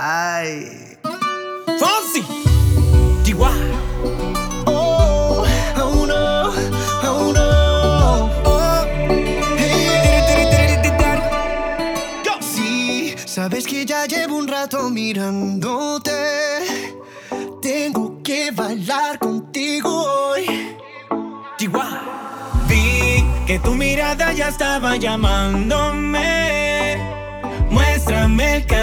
Ay. Fonsi. Chihuahua. Oh, oh no, oh no. Oh. Sí, sabes que ya llevo un rato mirándote. Tengo que bailar contigo hoy. Chihuahua. Vi que tu mirada ya estaba llamándome.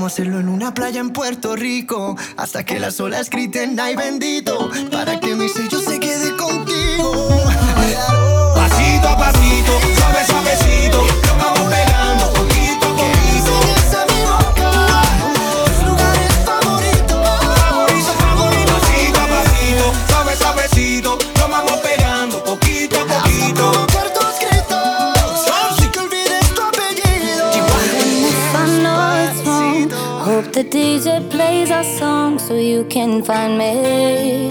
vamos hacerlo en una playa en Puerto Rico hasta que las olas griten ay bendito para que mi sello se quede contigo. Pasito a pasito, DJ plays our song so you can find me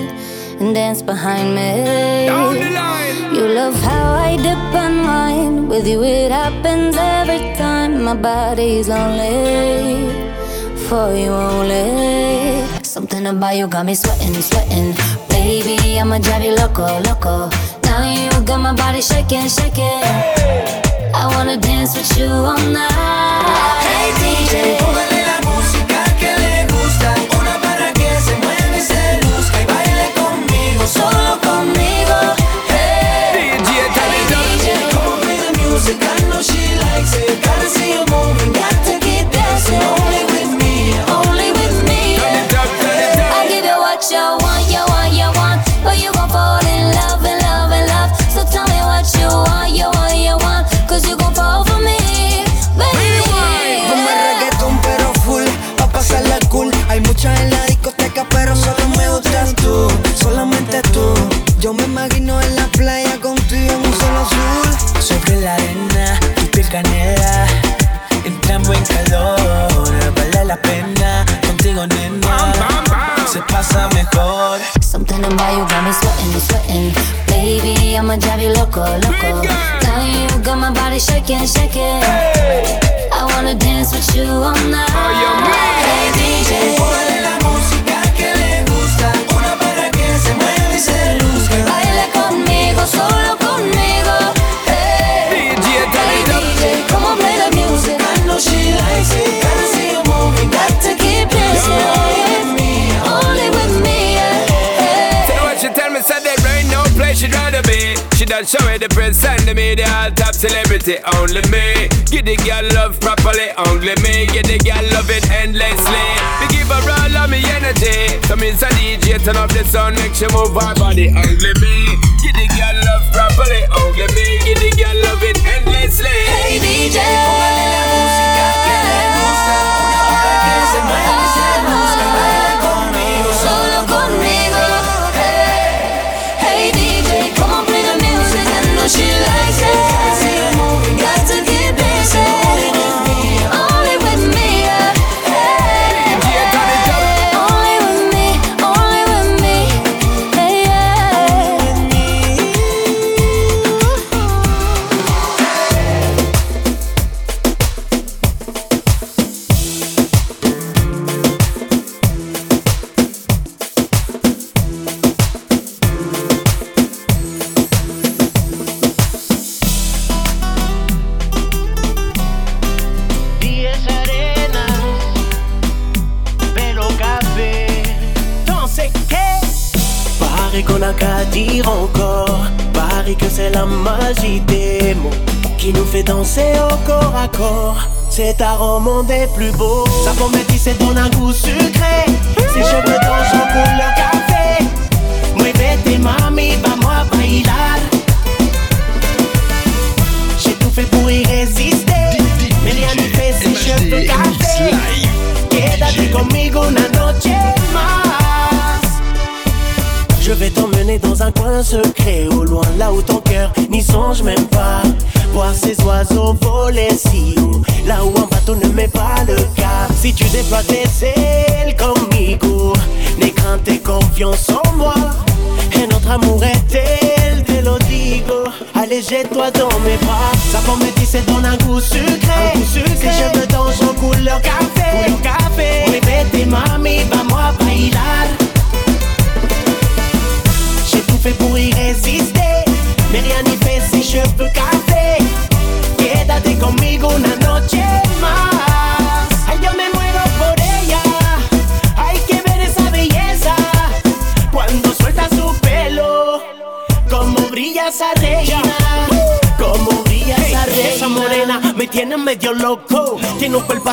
and dance behind me. Down the line. You love how I dip and wine. With you, it happens every time. My body's lonely for you only. Something about you got me sweating, sweating. Baby, I'ma drive you loco, loco. Now you got my body shaking, shaking. I wanna dance with you all night. Hey DJ, solo conmigo. Hey, hey DJ, come play the music, I know she likes it. Gotta see you moving, got to keep dancing. Only with me, only with me. I give you what you want, you want, you want. But you gon' fall in love, in love, in love. So tell me what you want, you want, you want. canela, entramos en calor, vale la pena contigo nena, se pasa mejor. Something about you got me sweating, sweating, baby I'ma drive you loco, loco. Now you got my body shaking, shaking. I wanna dance with you all night. Hey DJ, ponle la música que le gusta, una para que se mueva y se luzca. Baila conmigo, solo conmigo. She'd rather she done show me the press and the media Top celebrity, only me. Give the girl love properly, only me. Give the girl love it endlessly. We give her all of me energy. So me a DJ, turn up the sound Make she move her body, only me. Give the girl love properly, only me. Give the girl love it endlessly. Hey DJ, plus beau.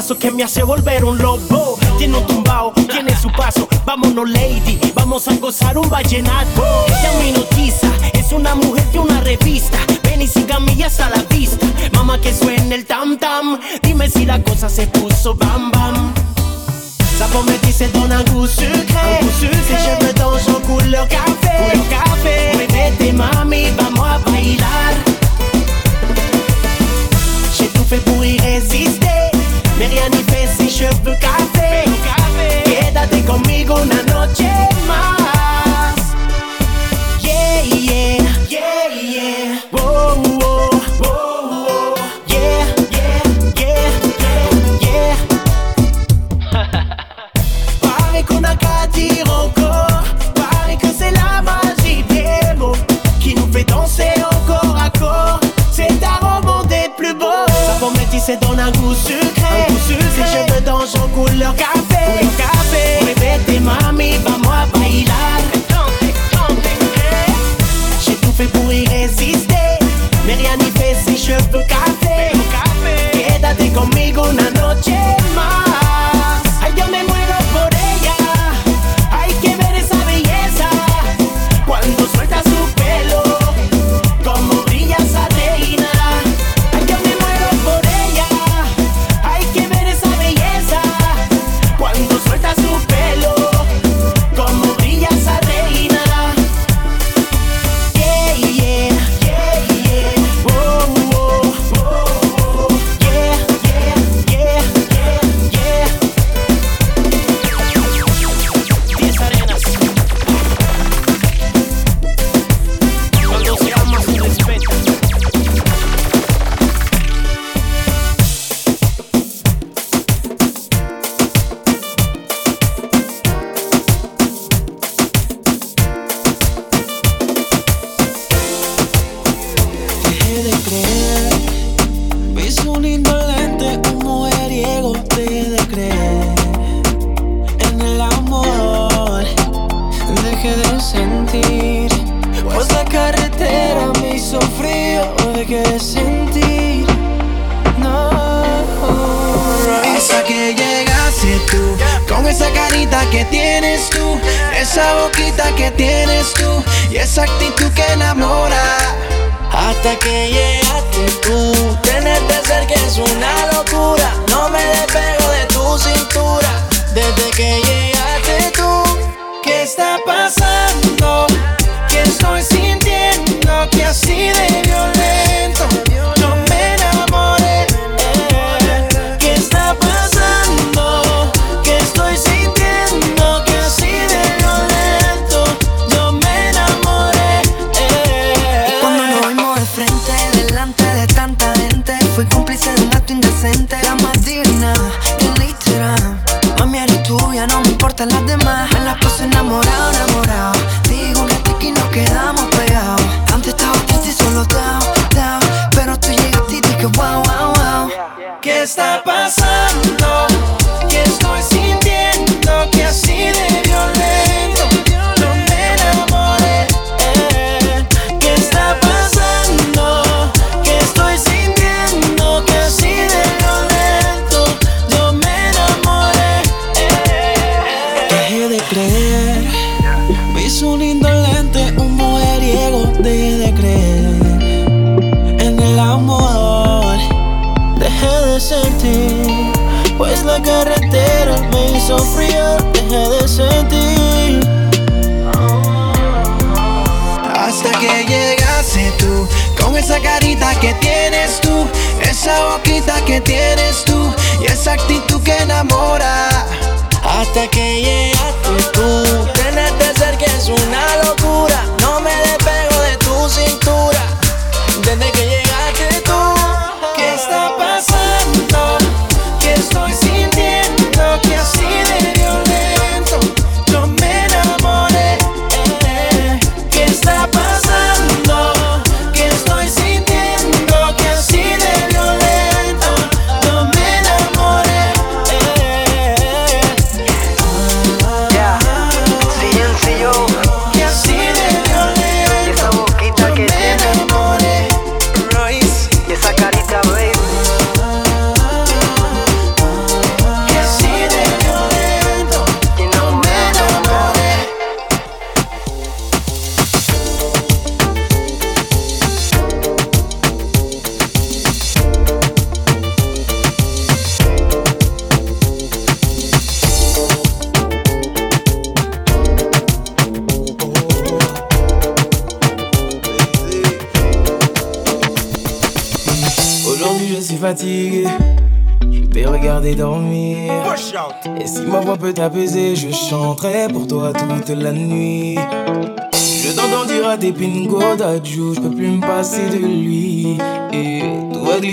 paso que me hace volver un lobo. Tiene un tumbao, tiene su paso. Vámonos, lady, vamos a gozar un vallenato. c'est ton agoussure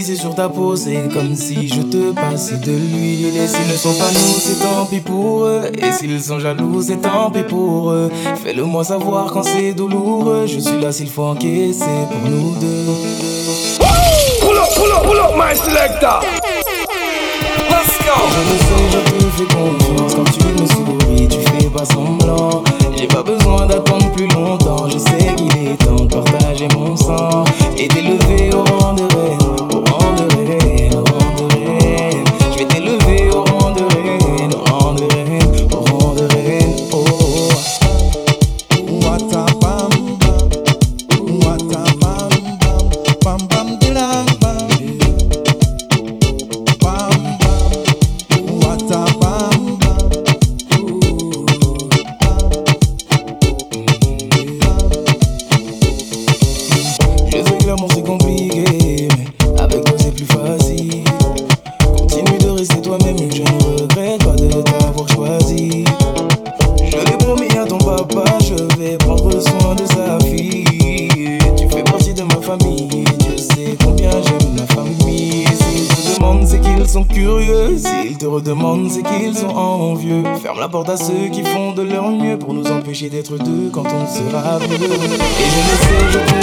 glisser sur ta peau, c'est comme si je te passais de l'huile. Et s'ils ne sont pas nous, c'est tant pis pour eux. Et s'ils sont jaloux, c'est tant pis pour eux. Fais-le moi savoir quand c'est douloureux. Je suis là s'il faut encaisser pour nous deux. Pull up, pull up, pull up, my selector. Let's go. Je le sais, je te fais confiance quand tu me souris, tu fais pas semblant. bam bam dilang à ceux qui font de leur mieux pour nous empêcher d'être deux quand on sera heureux. Et je le sais,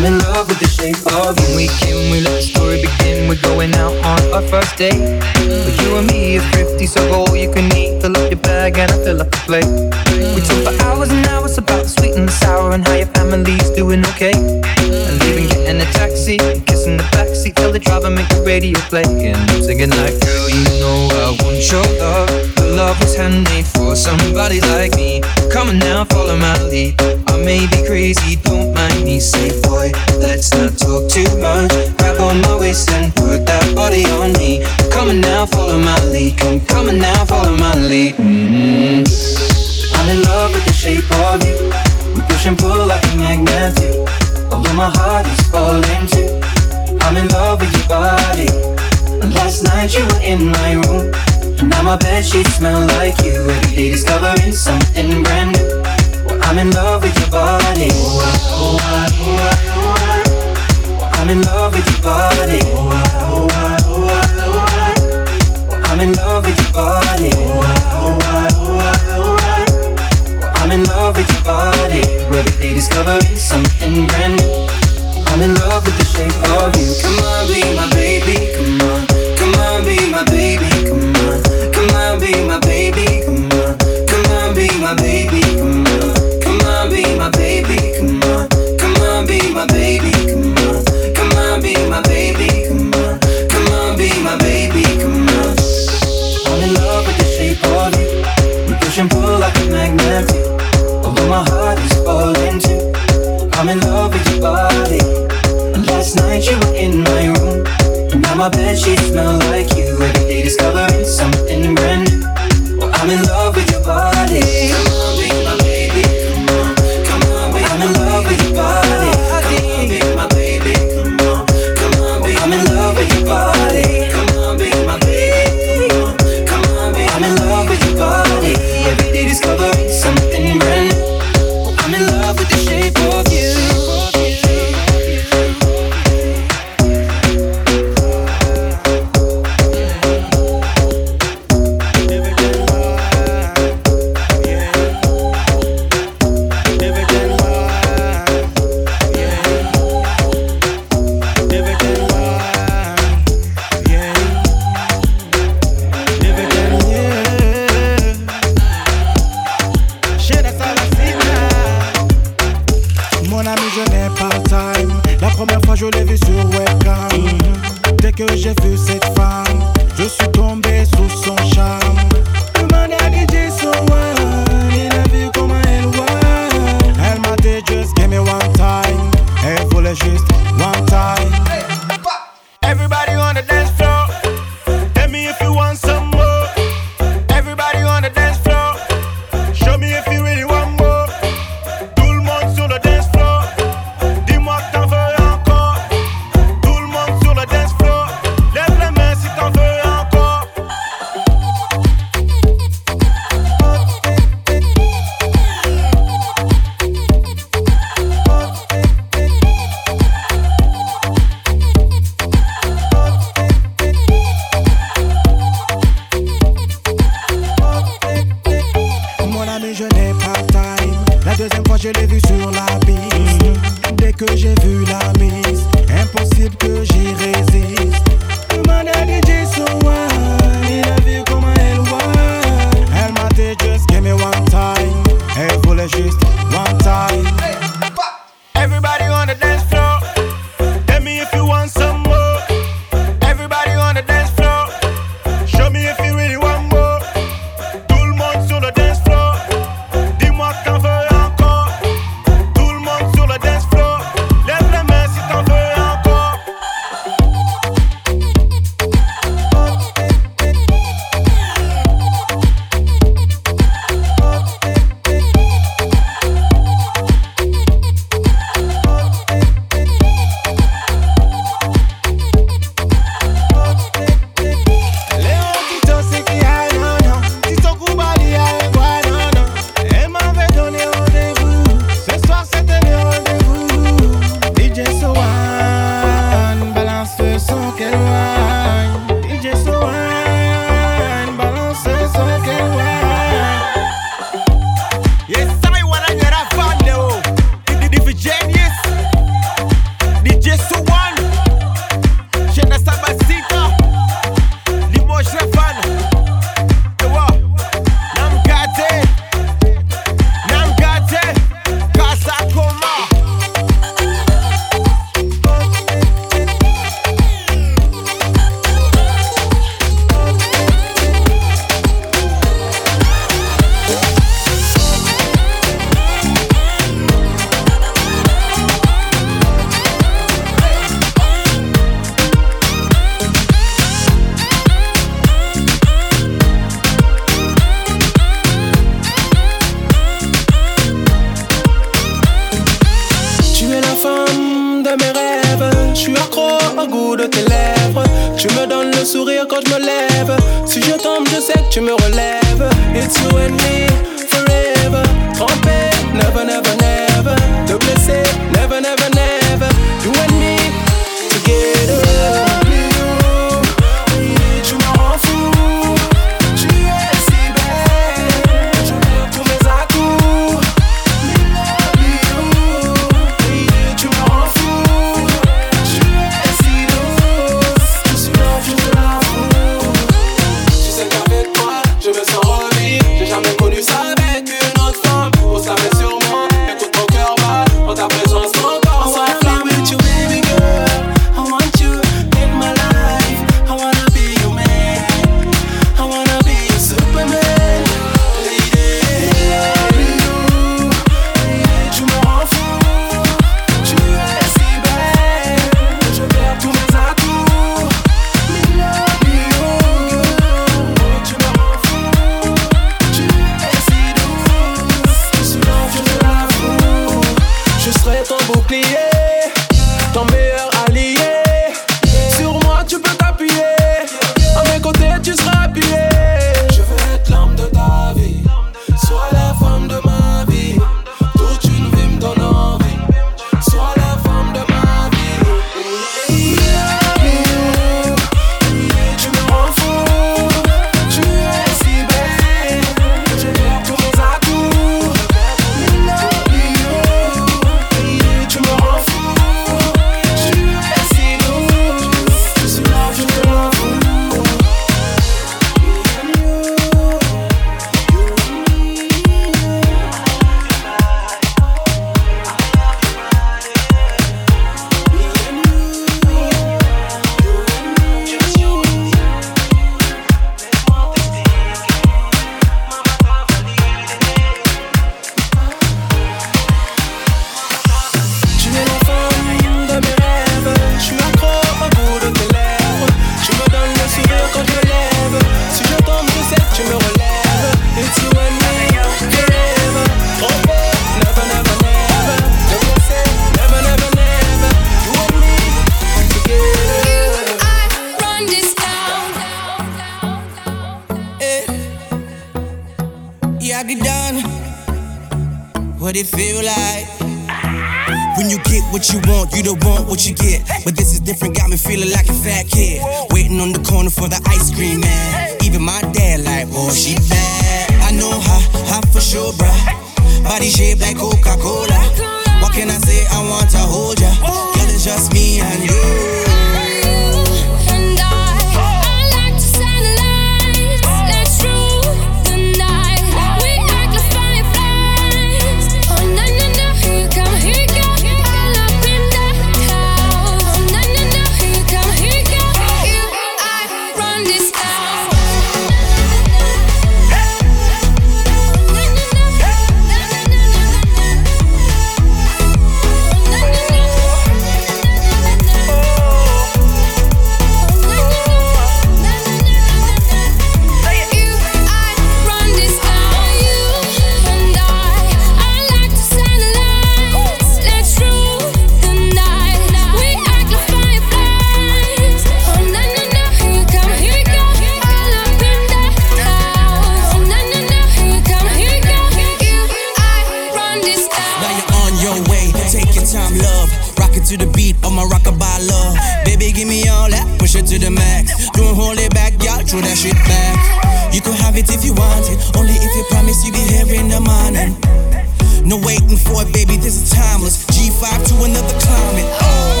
No waiting for it, baby, this is timeless. G5 to another climate. Oh.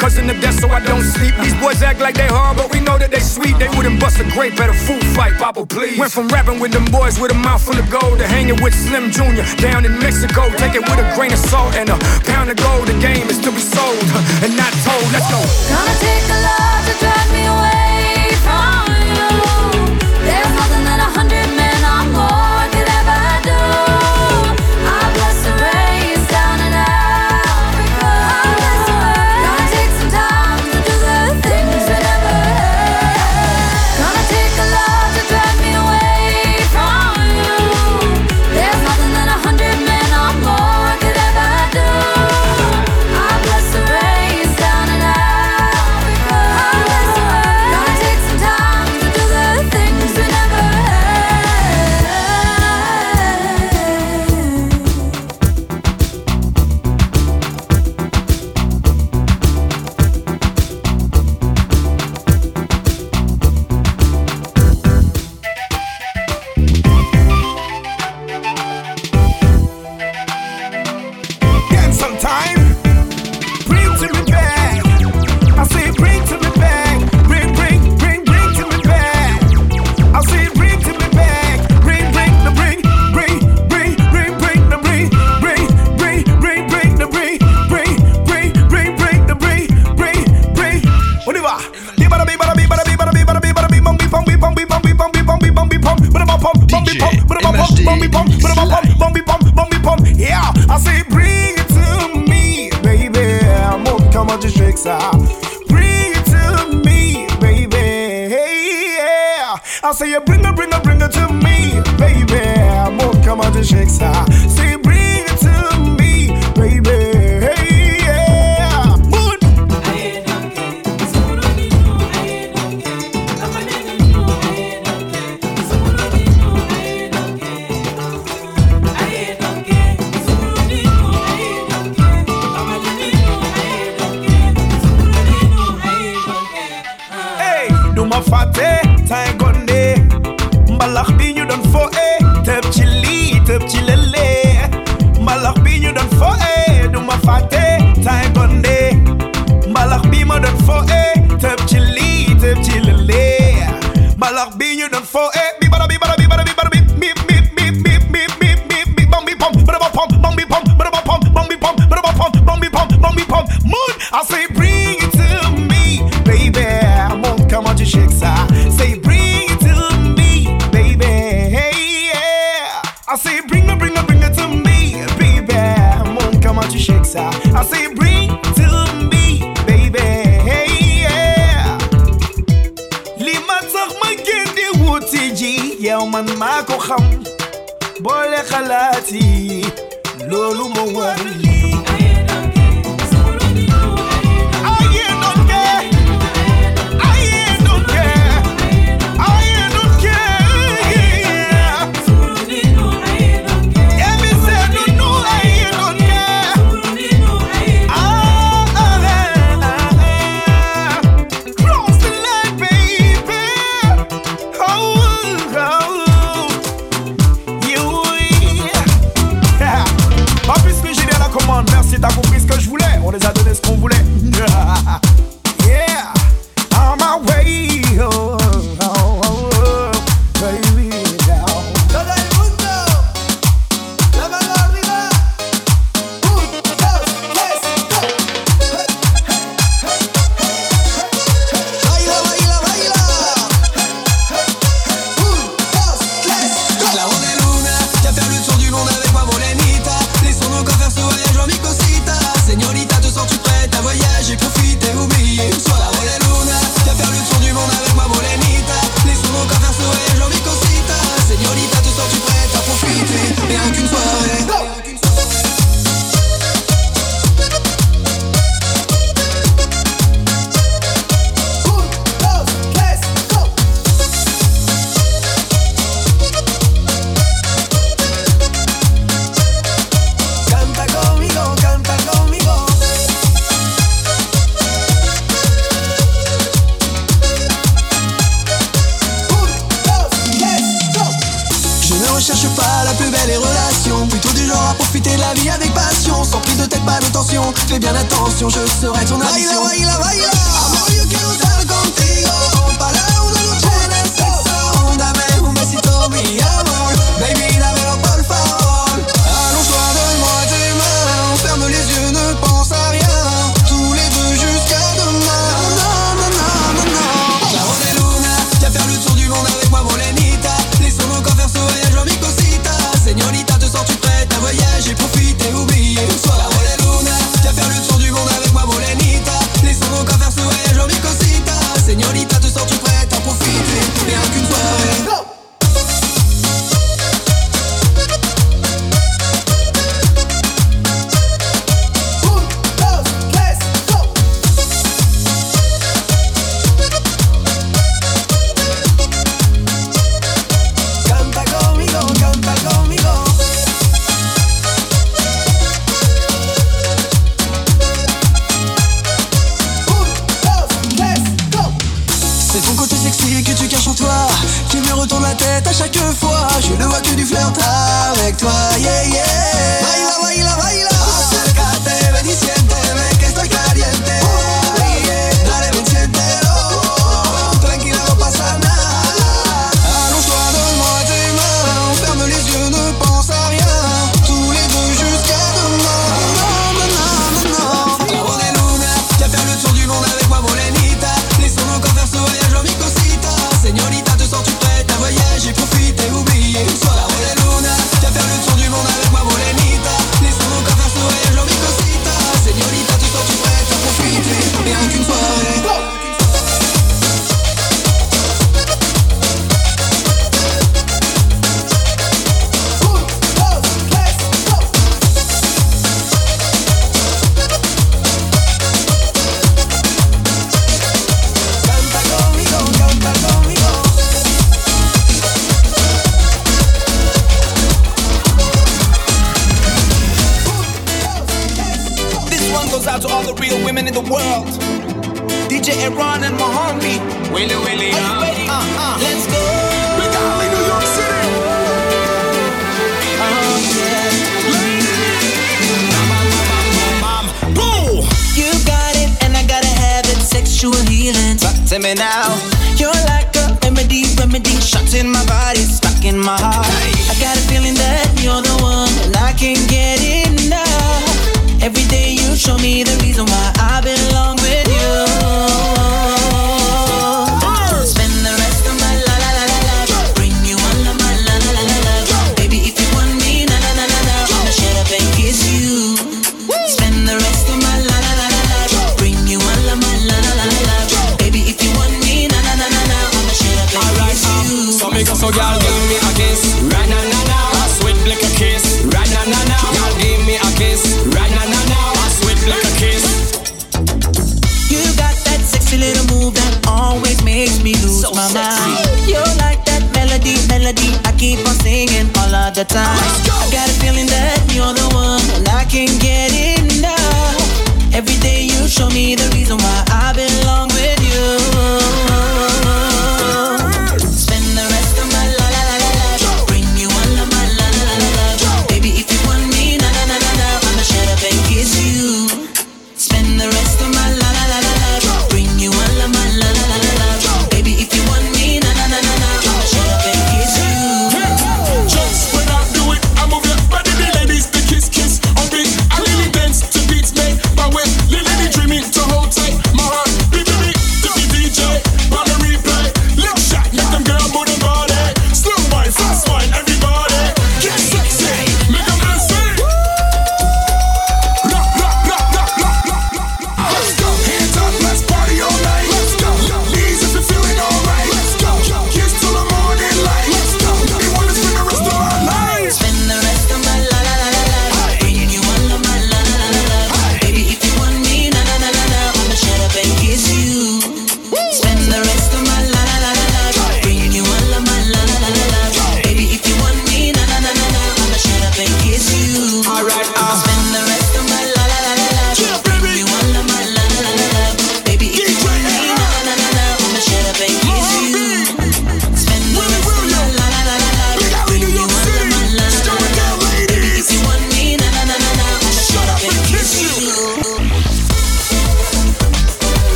cousin to death, so I don't sleep. These boys act like they hard, but we know that they sweet. They wouldn't bust a grape at a food fight, Papa, please. Went from rapping with them boys with a mouth full of gold to hanging with Slim Jr. down in Mexico. Take it with a grain of salt and a pound of gold. The game is to be sold and not told. Let's go. Gonna take a lot to drive me away.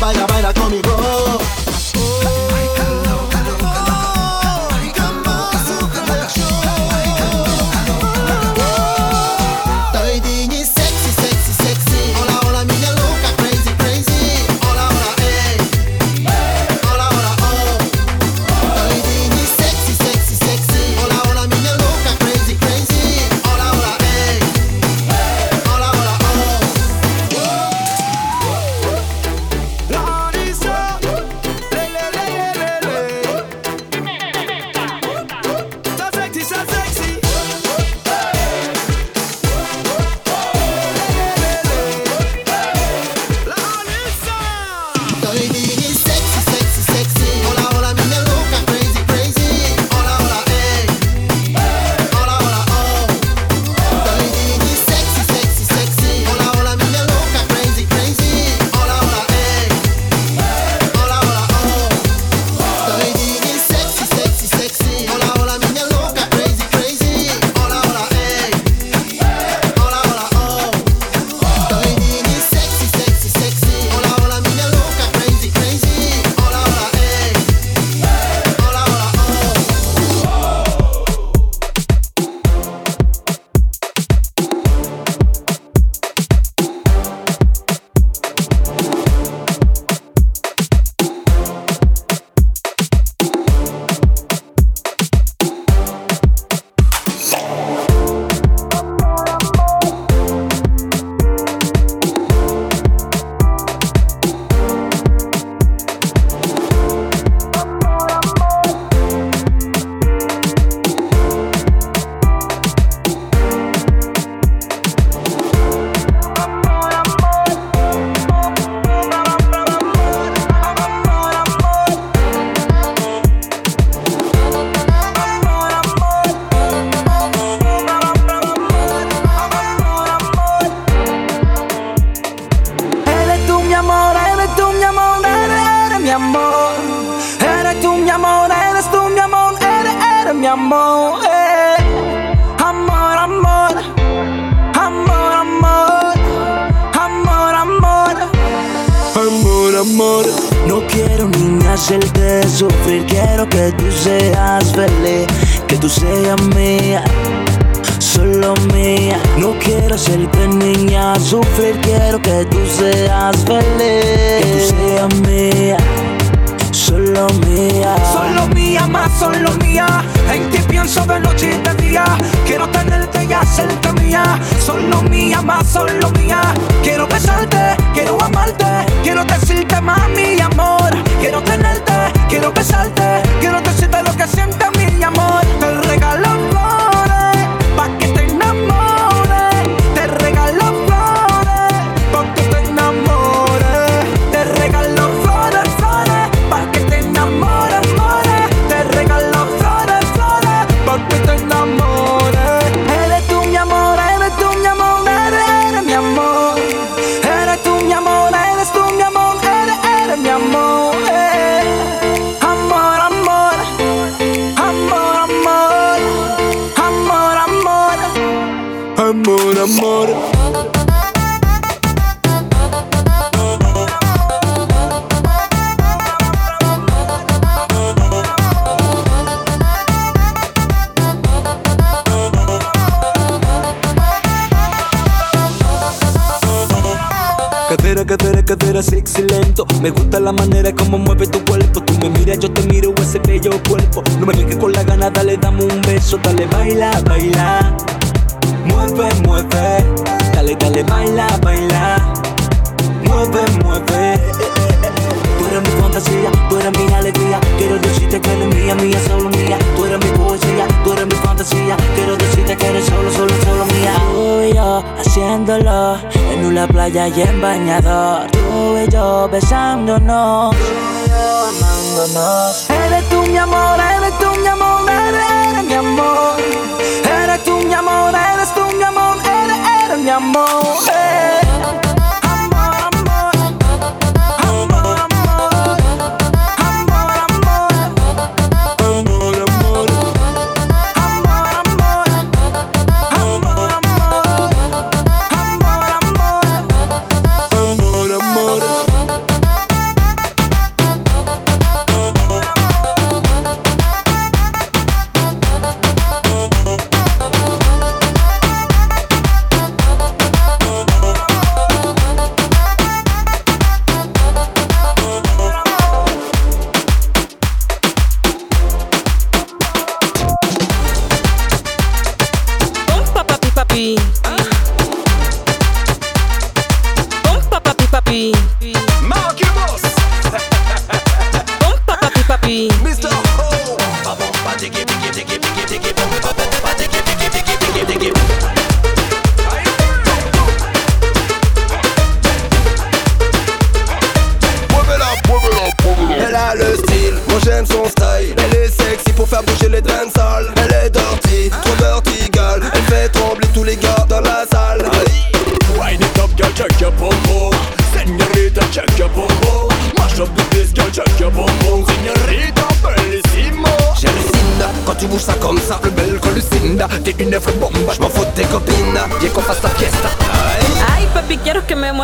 Baba ya más solo mía. Quiero besarte, quiero amarte, quiero decirte más mi amor. Quiero tenerte, quiero besarte, quiero decirte lo que siente mi amor. dale, dame un beso, dale, baila, baila. Mueve, mueve, dale, dale, baila, baila. Mueve, mueve. Tú eres mi fantasía, tú eres mi alegría. Quiero decirte que eres mía, mía, solo mía. Tú eres mi poesía, tú eres mi fantasía. Quiero decirte que eres solo, solo, solo mía. Tú y yo haciéndolo en una playa y en bañador. Tú y yo besándonos, tú y yo amándonos. Eres tú mi amor, eres tú mi amor, eres, eres mi amor. Eres tú mi amor, eres tú mi amor, eres, eres mi amor. Eh.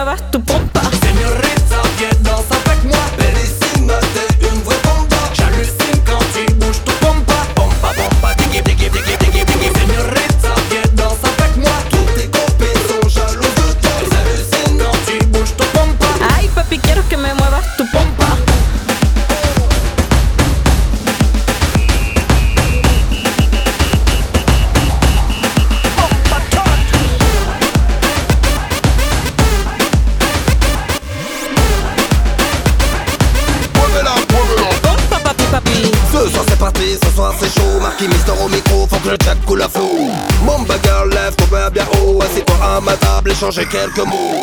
Muevas tu quelques mots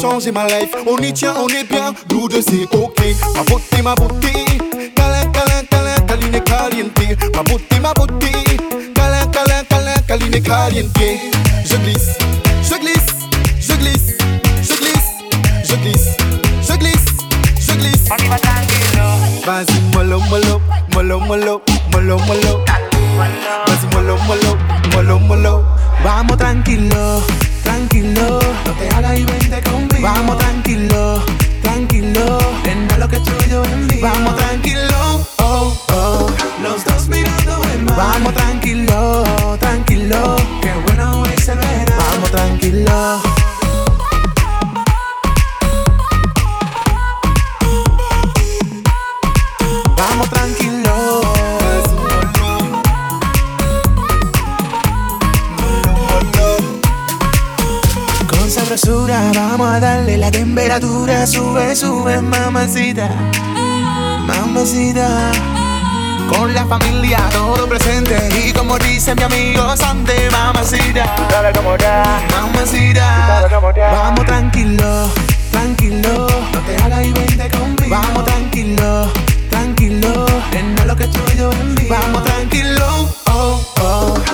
changer ma life. On y tient, on est Vamos a darle la temperatura. Sube, sube, mamacita. Mamacita. Con la familia todo presente. Y como dice mi amigo Sante, mamacita. Mamacita. Vamos tranquilo, tranquilo. No te hagas y vente conmigo. Vamos tranquilo, tranquilo. Denme lo que estoy yo Vamos tranquilo, oh, oh.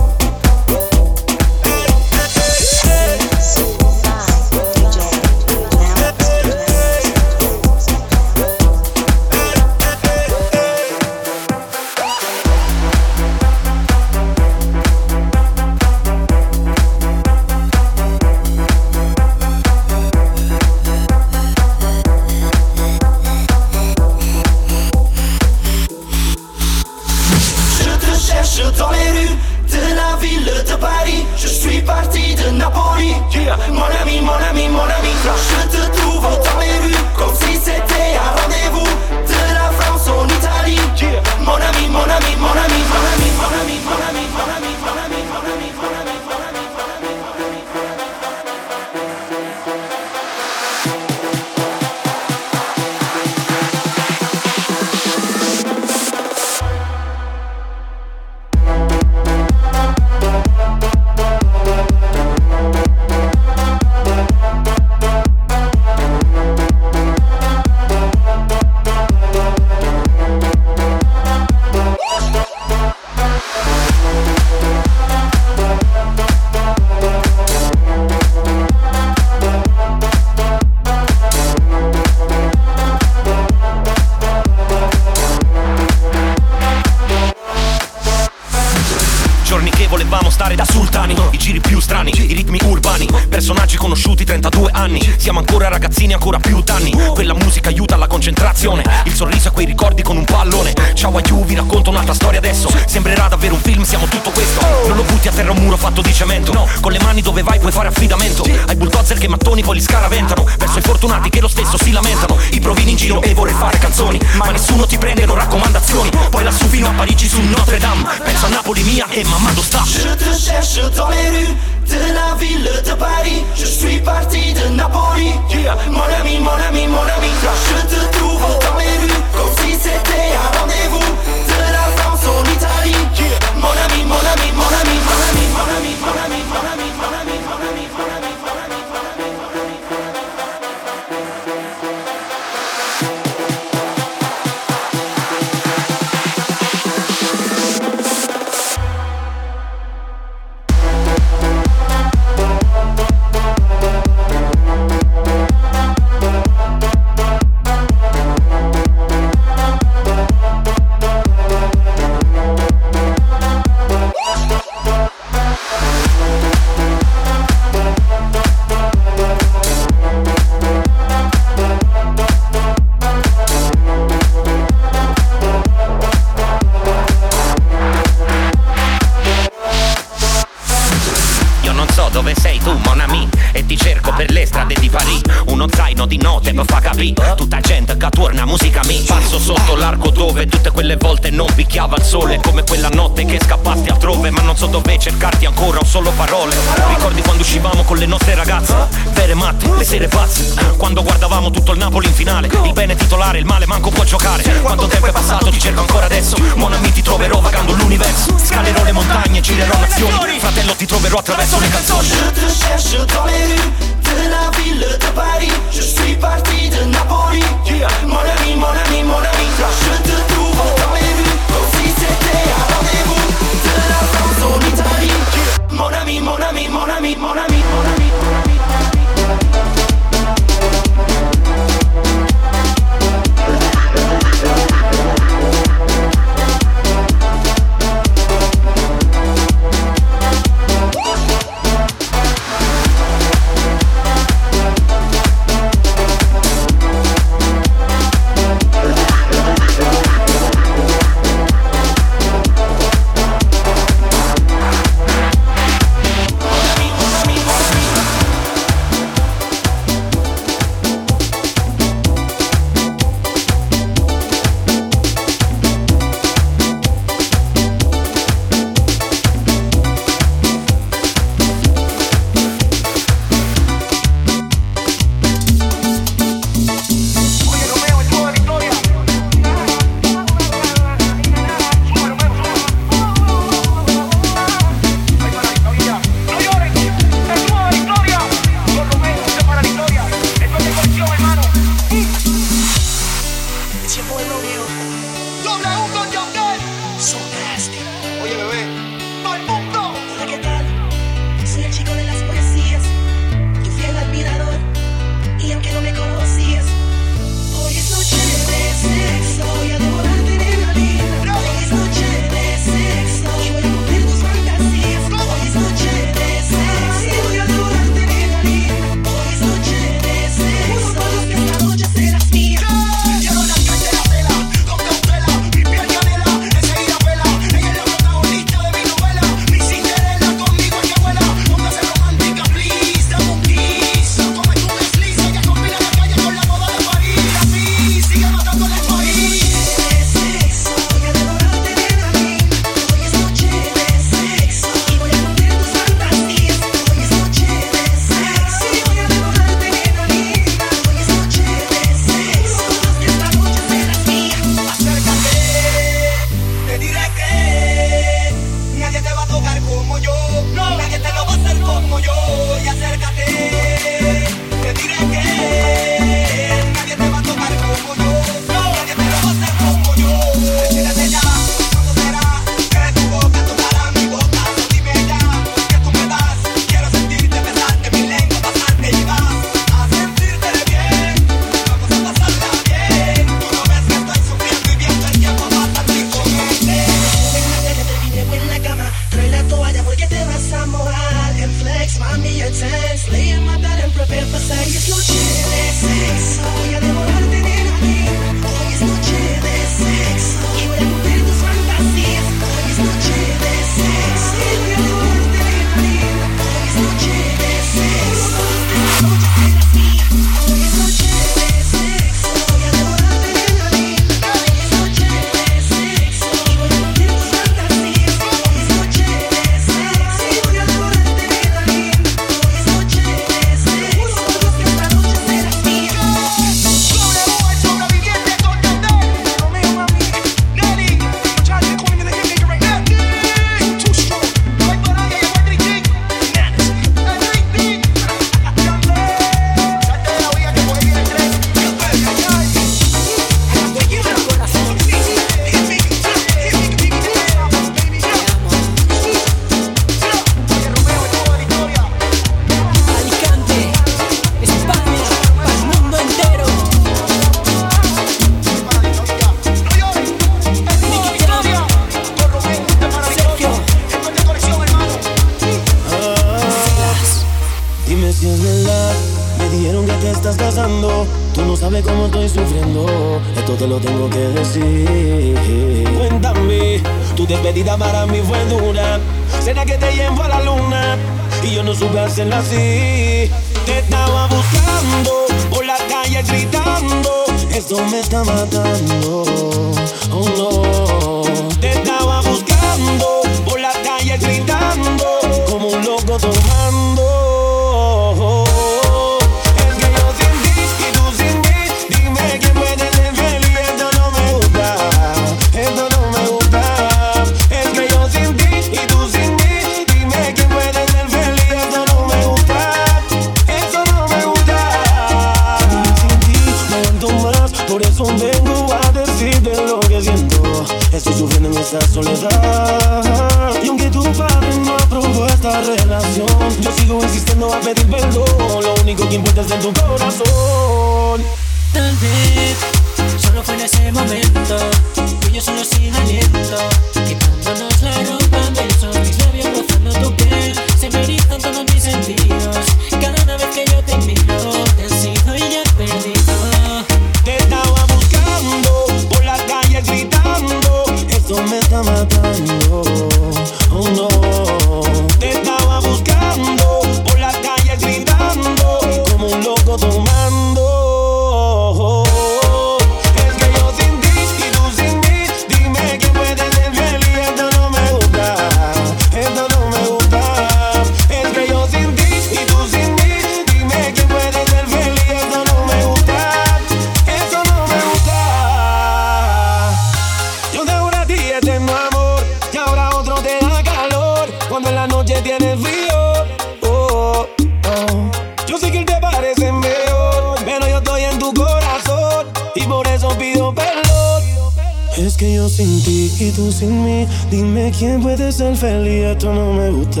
quien puede ser feliz, esto no me gusta.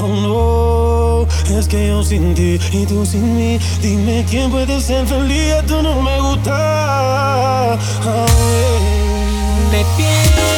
Oh no, es que yo sin ti y tú sin mí. Dime quién puede ser feliz, esto no me gusta. Oh, yeah.